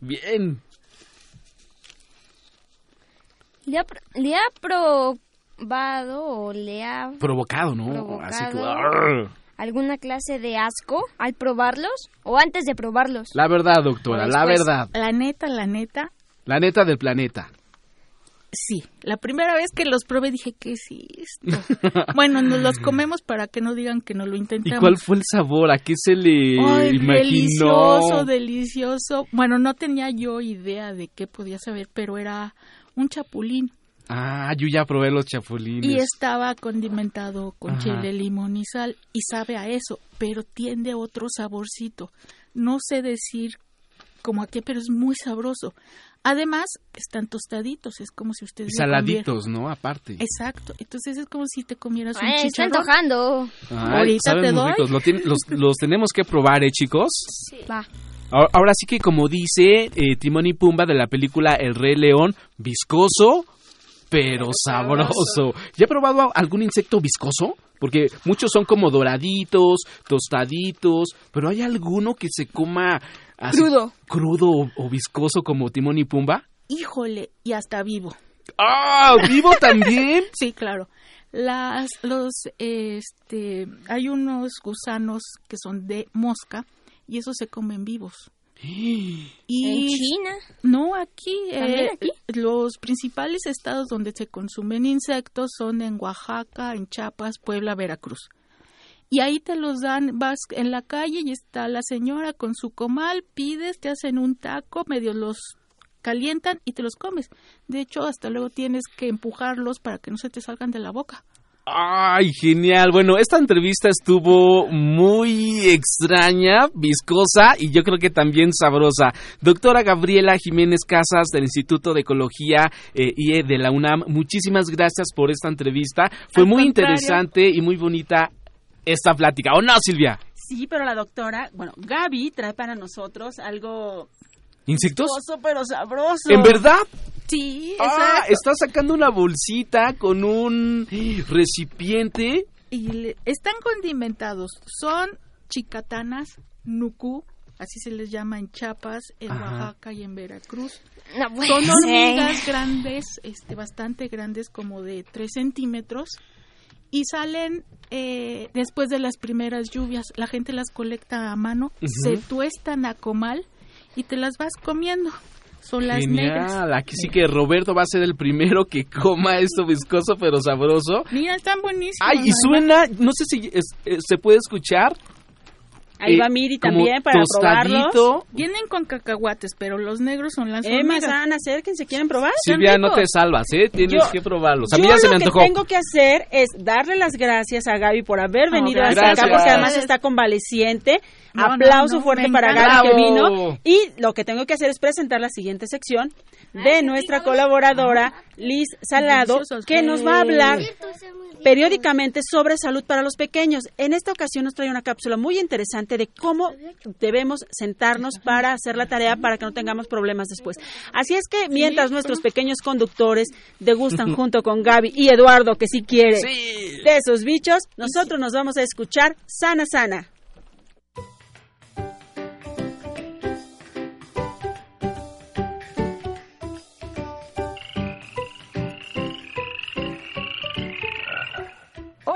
Bien. ¿Le ha, le ha probado o le ha Provocado, ¿no? Provocado. Así que... alguna clase de asco al probarlos o antes de probarlos? La verdad, doctora, la Después, verdad. La neta, la neta, La neta del planeta. Sí, la primera vez que los probé dije, ¿qué es esto? bueno, nos los comemos para que no digan que no lo ¿Y intentamos. cuál fue el sabor? ¿A qué se le Ay, imaginó? delicioso, delicioso. Bueno, no tenía yo idea de qué podía saber, pero era un chapulín Ah, yo ya probé los chapulines. y estaba condimentado con Ajá. chile, limón y sal y sabe a eso, pero tiene otro saborcito. No sé decir como a qué, pero es muy sabroso. Además, están tostaditos, es como si Y ustedes comieran- saladitos, ¿no? Aparte. Exacto, entonces es como si te comieras un Ay, está chicharrón. antojando. Ay, Ahorita saben te doy. ricos. Lo tien- los, los tenemos que probar, ¿eh, chicos? Va. Ahora, ahora sí que como dice eh, Timón y Pumba de la película El Rey León, viscoso, pero sabroso. ¿Ya he probado algún insecto viscoso? Porque muchos son como doraditos, tostaditos, pero ¿hay alguno que se coma así Crudo. crudo o, o viscoso como Timón y Pumba? Híjole, y hasta vivo. ¡Ah! ¿Vivo también? Sí, claro. Las, los, este, hay unos gusanos que son de mosca y esos se comen vivos. Y ¿En China? No, aquí, ¿También eh, aquí? los principales estados donde se consumen insectos son en Oaxaca, en Chiapas, Puebla, Veracruz. Y ahí te los dan, vas en la calle y está la señora con su comal, pides, te hacen un taco, medio los calientan y te los comes. De hecho, hasta luego tienes que empujarlos para que no se te salgan de la boca. ¡Ay, genial! Bueno, esta entrevista estuvo muy extraña, viscosa y yo creo que también sabrosa. Doctora Gabriela Jiménez Casas del Instituto de Ecología eh, IE de la UNAM, muchísimas gracias por esta entrevista. Fue Al muy contrario. interesante y muy bonita esta plática. ¿O no, Silvia? Sí, pero la doctora, bueno, Gaby trae para nosotros algo ¿Insectos? viscoso pero sabroso. ¿En verdad? Sí, Ah, está sacando una bolsita con un recipiente. Y le- están condimentados. Son chicatanas, nucú, así se les llama en Chiapas, en Ajá. Oaxaca y en Veracruz. No Son hormigas grandes, este, bastante grandes, como de 3 centímetros. Y salen eh, después de las primeras lluvias. La gente las colecta a mano, Ujú. se tuestan a comal y te las vas comiendo. Son las negras. Genial. Aquí sí que Roberto va a ser el primero que coma esto viscoso pero sabroso. Mira, están buenísimas. Ay, y suena, no sé si es- eh, se puede escuchar. Ahí eh, va Miri también para tostadito. probarlos. Vienen con cacahuates, pero los negros son las Emma, hormigas. San, acérquense, ¿quieren probar? Silvia, no te salvas, ¿eh? Tienes Yo- que probarlos. A mí Yo ya se lo me que antojó. tengo que hacer es darle las gracias a Gaby por haber venido gracias. hasta acá, porque además está convaleciente. No, Aplauso no, no, fuerte para. Gaby que vino. Y lo que tengo que hacer es presentar la siguiente sección de nuestra colaboradora Liz Salado, que nos va a hablar periódicamente sobre salud para los pequeños. En esta ocasión nos trae una cápsula muy interesante de cómo debemos sentarnos para hacer la tarea para que no tengamos problemas después. Así es que mientras nuestros pequeños conductores degustan junto con Gaby y Eduardo, que sí quiere, de esos bichos, nosotros nos vamos a escuchar Sana Sana.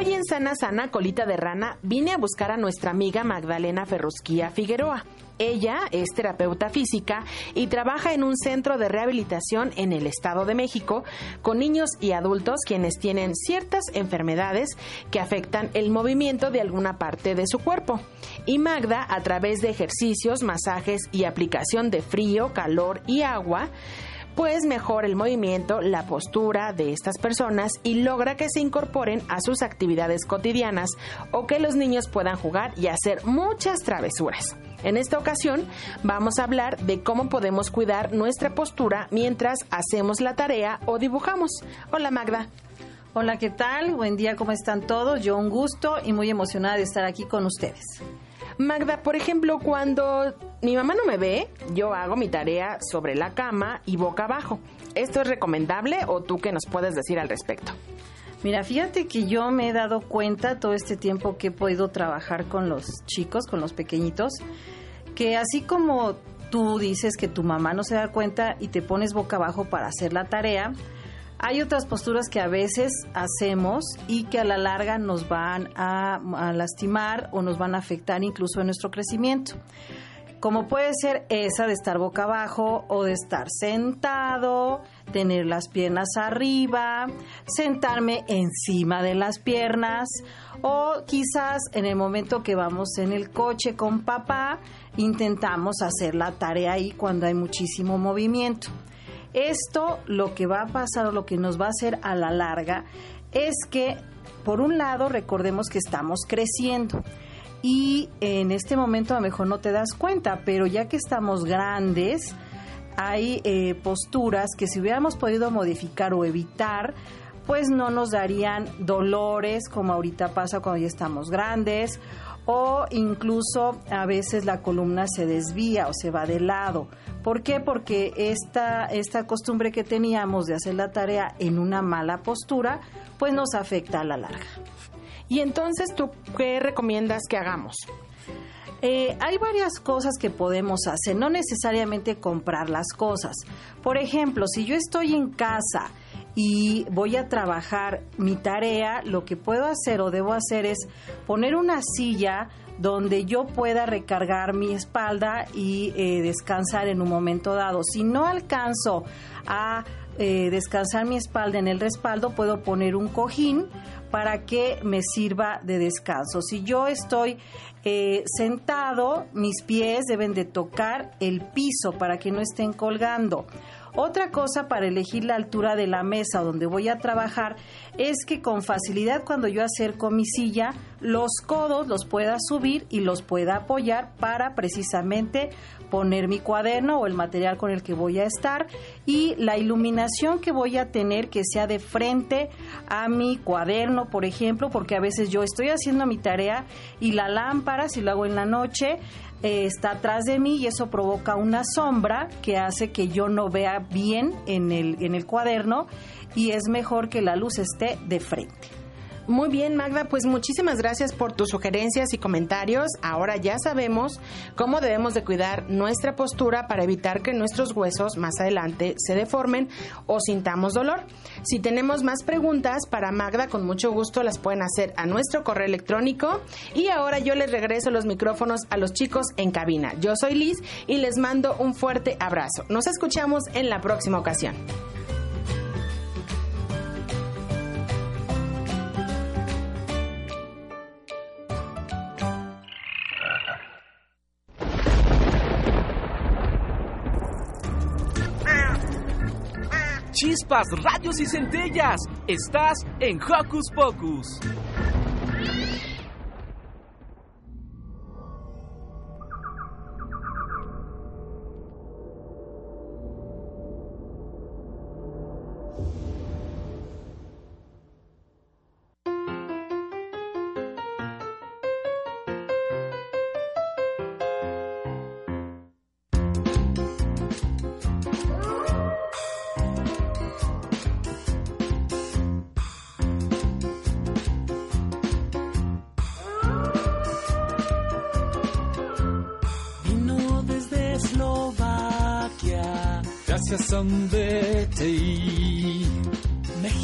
Hoy en Sana Sana, Colita de Rana, vine a buscar a nuestra amiga Magdalena Ferrusquía Figueroa. Ella es terapeuta física y trabaja en un centro de rehabilitación en el Estado de México con niños y adultos quienes tienen ciertas enfermedades que afectan el movimiento de alguna parte de su cuerpo. Y Magda, a través de ejercicios, masajes y aplicación de frío, calor y agua, pues mejora el movimiento, la postura de estas personas y logra que se incorporen a sus actividades cotidianas o que los niños puedan jugar y hacer muchas travesuras. En esta ocasión vamos a hablar de cómo podemos cuidar nuestra postura mientras hacemos la tarea o dibujamos. Hola Magda. Hola, ¿qué tal? Buen día, ¿cómo están todos? Yo un gusto y muy emocionada de estar aquí con ustedes. Magda, por ejemplo, cuando mi mamá no me ve, yo hago mi tarea sobre la cama y boca abajo. ¿Esto es recomendable o tú qué nos puedes decir al respecto? Mira, fíjate que yo me he dado cuenta todo este tiempo que he podido trabajar con los chicos, con los pequeñitos, que así como tú dices que tu mamá no se da cuenta y te pones boca abajo para hacer la tarea, hay otras posturas que a veces hacemos y que a la larga nos van a, lastimar o nos van a afectar incluso en nuestro crecimiento como puede ser esa de estar boca abajo o de estar sentado, tener las piernas arriba, sentarme encima de las piernas o quizás en el momento que vamos en el coche con papá intentamos hacer la tarea ahí cuando hay muchísimo movimiento. Esto lo que va a pasar o lo que nos va a hacer a la larga es que por un lado recordemos que estamos creciendo. Y en este momento a lo mejor no te das cuenta, pero ya que estamos grandes, hay eh, posturas que si hubiéramos podido modificar o evitar, pues no nos darían dolores como ahorita pasa cuando ya estamos grandes o incluso a veces la columna se desvía o se va de lado. ¿Por qué? Porque esta, esta costumbre que teníamos de hacer la tarea en una mala postura, pues nos afecta a la larga. Y entonces, ¿tú qué recomiendas que hagamos? Eh, hay varias cosas que podemos hacer, no necesariamente comprar las cosas. Por ejemplo, si yo estoy en casa y voy a trabajar mi tarea, lo que puedo hacer o debo hacer es poner una silla donde yo pueda recargar mi espalda y eh, descansar en un momento dado. Si no alcanzo a eh, descansar mi espalda en el respaldo, puedo poner un cojín para que me sirva de descanso. Si yo estoy eh, sentado, mis pies deben de tocar el piso para que no estén colgando. Otra cosa para elegir la altura de la mesa donde voy a trabajar es que con facilidad cuando yo acerco mi silla, los codos los pueda subir y los pueda apoyar para precisamente poner mi cuaderno o el material con el que voy a estar y la iluminación que voy a tener que sea de frente a mi cuaderno, por ejemplo, porque a veces yo estoy haciendo mi tarea y la lámpara, si lo hago en la noche, eh, está atrás de mí y eso provoca una sombra que hace que yo no vea bien en el, en el cuaderno y es mejor que la luz esté de frente. Muy bien, Magda, pues muchísimas gracias por tus sugerencias y comentarios. Ahora ya sabemos cómo debemos de cuidar nuestra postura para evitar que nuestros huesos más adelante se deformen o sintamos dolor. Si tenemos más preguntas para Magda, con mucho gusto las pueden hacer a nuestro correo electrónico. Y ahora yo les regreso los micrófonos a los chicos en cabina. Yo soy Liz y les mando un fuerte abrazo. Nos escuchamos en la próxima ocasión. Chispas, radios y centellas. Estás en Hocus Pocus.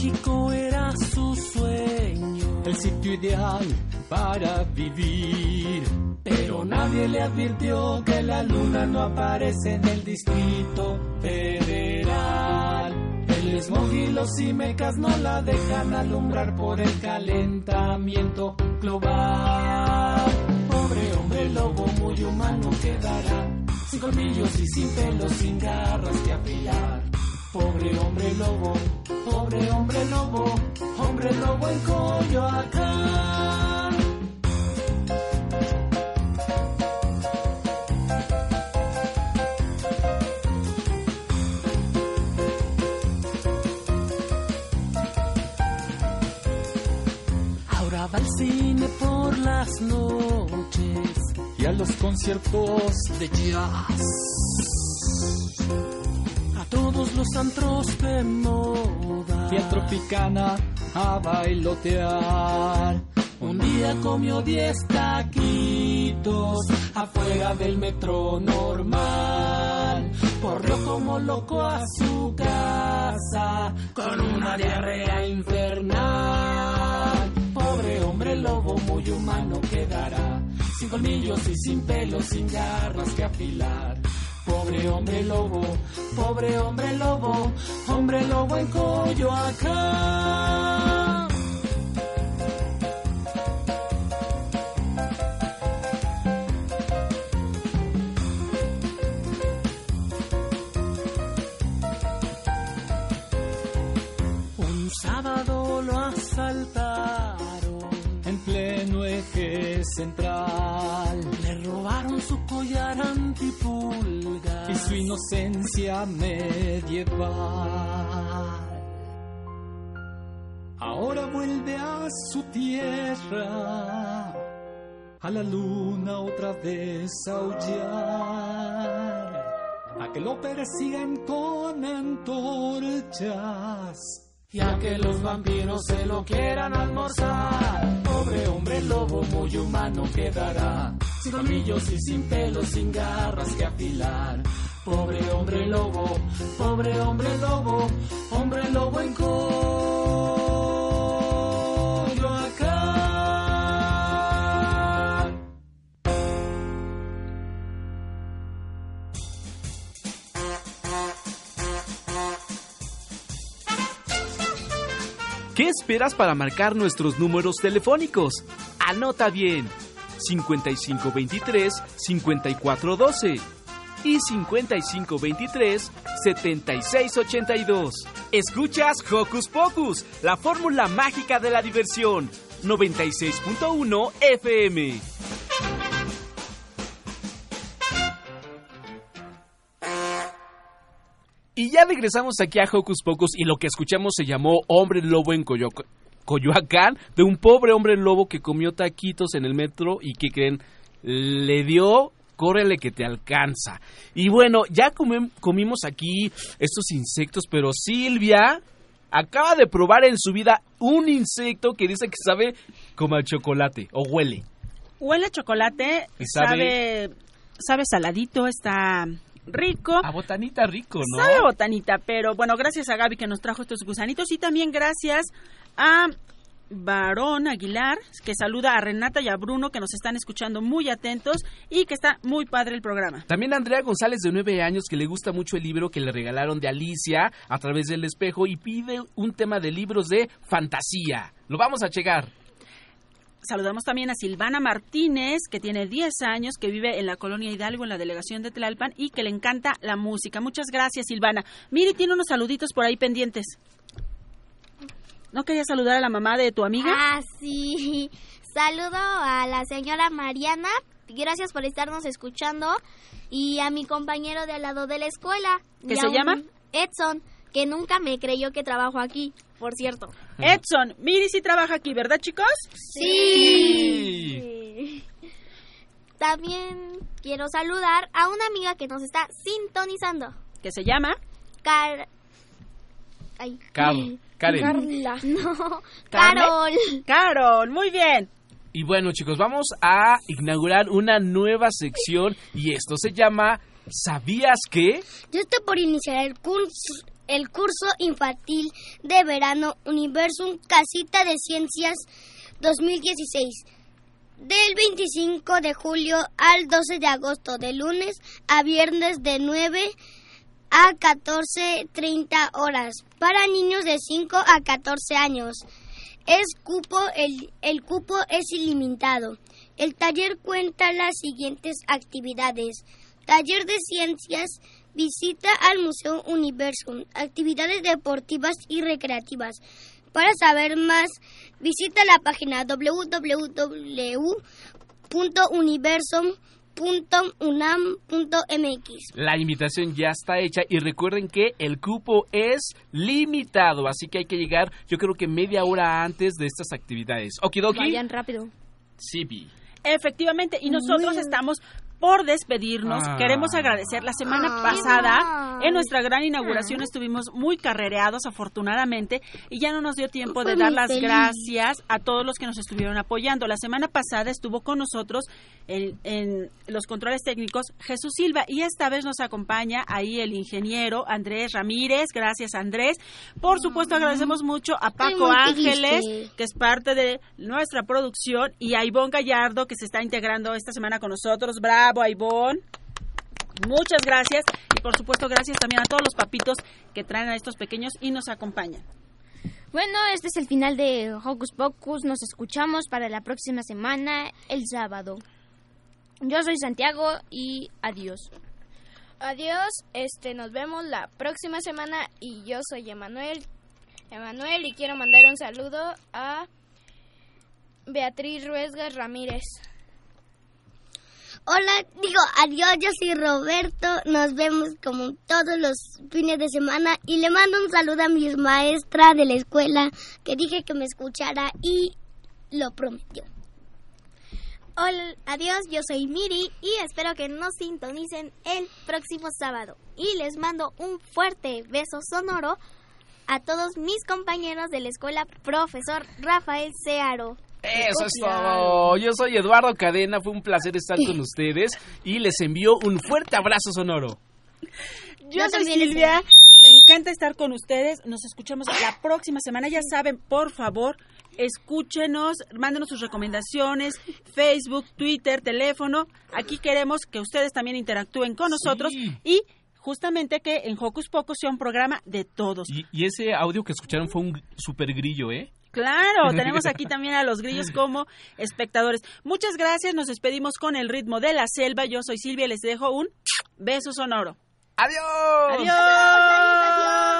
México era su sueño, el sitio ideal para vivir. Pero nadie le advirtió que la luna no aparece en el distrito federal. El smog y los cimecas no la dejan alumbrar por el calentamiento global. Pobre hombre lobo muy humano quedará, sin colmillos y sin pelos, sin garras que afilar. Pobre hombre lobo, pobre hombre lobo, hombre lobo en Coyoacán. Ahora va al cine por las noches y a los conciertos de jazz. Todos los antros de moda a Tropicana a bailotear. Un día comió diez taquitos afuera del metro normal. Corrió como loco a su casa con una diarrea infernal. Pobre hombre lobo muy humano quedará, sin colmillos y sin pelos, sin garras que afilar. Pobre hombre lobo, pobre hombre lobo, hombre lobo en Coyoacán. Central. Le robaron su collar antipulga y su inocencia medieval. Ahora vuelve a su tierra, a la luna otra vez a aullar, a que lo persigan con antorchas y a que los vampiros se lo quieran almorzar. Pobre hombre lobo muy humano quedará, sin colmillos y sin pelos, sin garras que afilar. Pobre hombre lobo, pobre hombre lobo, hombre lobo en Coyoacán. ¿Qué esperas para marcar nuestros números telefónicos? Anota bien. 5523-5412 y 5523-7682. Escuchas Hocus Pocus, la fórmula mágica de la diversión. 96.1 FM. Y ya regresamos aquí a Hocus Pocus y lo que escuchamos se llamó Hombre Lobo en Coyo- Coyoacán, de un pobre hombre lobo que comió taquitos en el metro y que creen, le dio, córrele que te alcanza. Y bueno, ya comem- comimos aquí estos insectos, pero Silvia acaba de probar en su vida un insecto que dice que sabe como a chocolate o huele. Huele a chocolate, Y sabe- sabe... sabe saladito, está rico. A botanita rico, ¿no? Sabe a botanita, pero bueno, gracias a Gaby que nos trajo estos gusanitos y también gracias a Varón Aguilar, que saluda a Renata y a Bruno que nos están escuchando muy atentos y que está muy padre el programa. También Andrea González, de nueve años, que le gusta mucho el libro que le regalaron de Alicia a través del espejo y pide un tema de libros de fantasía. Lo vamos a checar. Saludamos también a Silvana Martínez, que tiene 10 años, que vive en la colonia Hidalgo, en la delegación de Tlalpan, y que le encanta la música. Muchas gracias, Silvana. Miri tiene unos saluditos por ahí pendientes. ¿No querías saludar a la mamá de tu amiga? Ah, sí. Saludo a la señora Mariana. Gracias por estarnos escuchando. Y a mi compañero de al lado de la escuela. ¿Qué se llama? Edson, que nunca me creyó que trabajo aquí, por cierto. Edson, Miri sí trabaja aquí, ¿verdad, chicos? Sí. También quiero saludar a una amiga que nos está sintonizando. ¿Qué se llama? Car... Ay. Caro- Karen. Carla. No. Carol. Carol, muy bien. Y bueno, chicos, vamos a inaugurar una nueva sección y esto se llama ¿Sabías que? Yo estoy por iniciar el curso, el curso infantil de verano Universum Casita de Ciencias 2016 del 25 de julio al 12 de agosto, de lunes a viernes de 9 a 14.30 horas, para niños de 5 a 14 años. Es cupo, el, el cupo es ilimitado. El taller cuenta las siguientes actividades. Taller de ciencias, visita al Museo Universum, actividades deportivas y recreativas. Para saber más, visita la página www.universum.unam.mx. La invitación ya está hecha y recuerden que el cupo es limitado, así que hay que llegar yo creo que media hora antes de estas actividades. Okidoki. Vayan rápido. Sibi. Efectivamente, y nosotros estamos por despedirnos. Ah. Queremos agradecer. La semana pasada, en nuestra gran inauguración, estuvimos muy carrereados, afortunadamente, y ya no nos dio tiempo de dar las feliz. gracias a todos los que nos estuvieron apoyando. La semana pasada estuvo con nosotros en, en los controles técnicos Jesús Silva, y esta vez nos acompaña ahí el ingeniero Andrés Ramírez. Gracias, Andrés. Por supuesto, agradecemos mucho a Paco Ángeles, triste. que es parte de nuestra producción, y a Ivonne Gallardo, que se está integrando esta semana con nosotros. Bravo, Ivonne. Muchas gracias. Y por supuesto, gracias también a todos los papitos que traen a estos pequeños y nos acompañan. Bueno, este es el final de Hocus Pocus. Nos escuchamos para la próxima semana, el sábado. Yo soy Santiago y adiós. Adiós, este, nos vemos la próxima semana y yo soy Emanuel. Emanuel y quiero mandar un saludo a Beatriz Ruesgas Ramírez. Hola, digo adiós, yo soy Roberto, nos vemos como todos los fines de semana y le mando un saludo a mi maestra de la escuela que dije que me escuchara y lo prometió. Hola, adiós, yo soy Miri y espero que nos sintonicen el próximo sábado. Y les mando un fuerte beso sonoro a todos mis compañeros de la escuela Profesor Rafael Searo. Eso es todo. Yo soy Eduardo Cadena, fue un placer estar con ustedes y les envío un fuerte abrazo sonoro. Yo, Yo soy Silvia. Me encanta estar con ustedes. Nos escuchamos la próxima semana. Ya saben, por favor, escúchenos, mándenos sus recomendaciones, Facebook, Twitter, teléfono. Aquí queremos que ustedes también interactúen con nosotros y justamente que en Hocus Pocus sea un programa de todos. Y, y ese audio que escucharon fue un super grillo, ¿eh? Claro, tenemos aquí también a los grillos como espectadores. Muchas gracias, nos despedimos con el ritmo de la selva. Yo soy Silvia, les dejo un beso sonoro. ¡Adiós! ¡Adiós! Este es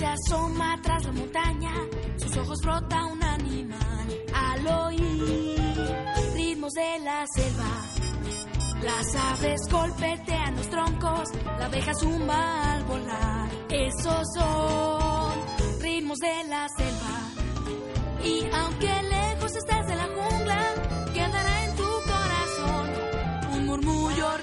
se asoma tras la montaña, sus ojos brota un animal al oír ritmos de la selva. Las aves golpetean los troncos, la abeja zumba al volar. Esos son ritmos de la selva. Y aunque lejos estés de la jungla, quedará en tu corazón un murmullo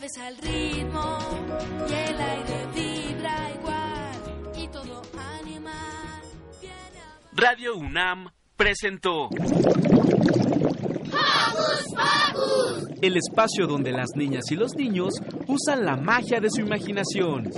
mueves al ritmo y el aire vibra igual y todo animal. Radio UNAM presentó el espacio donde las niñas y los niños usan la magia de su imaginación.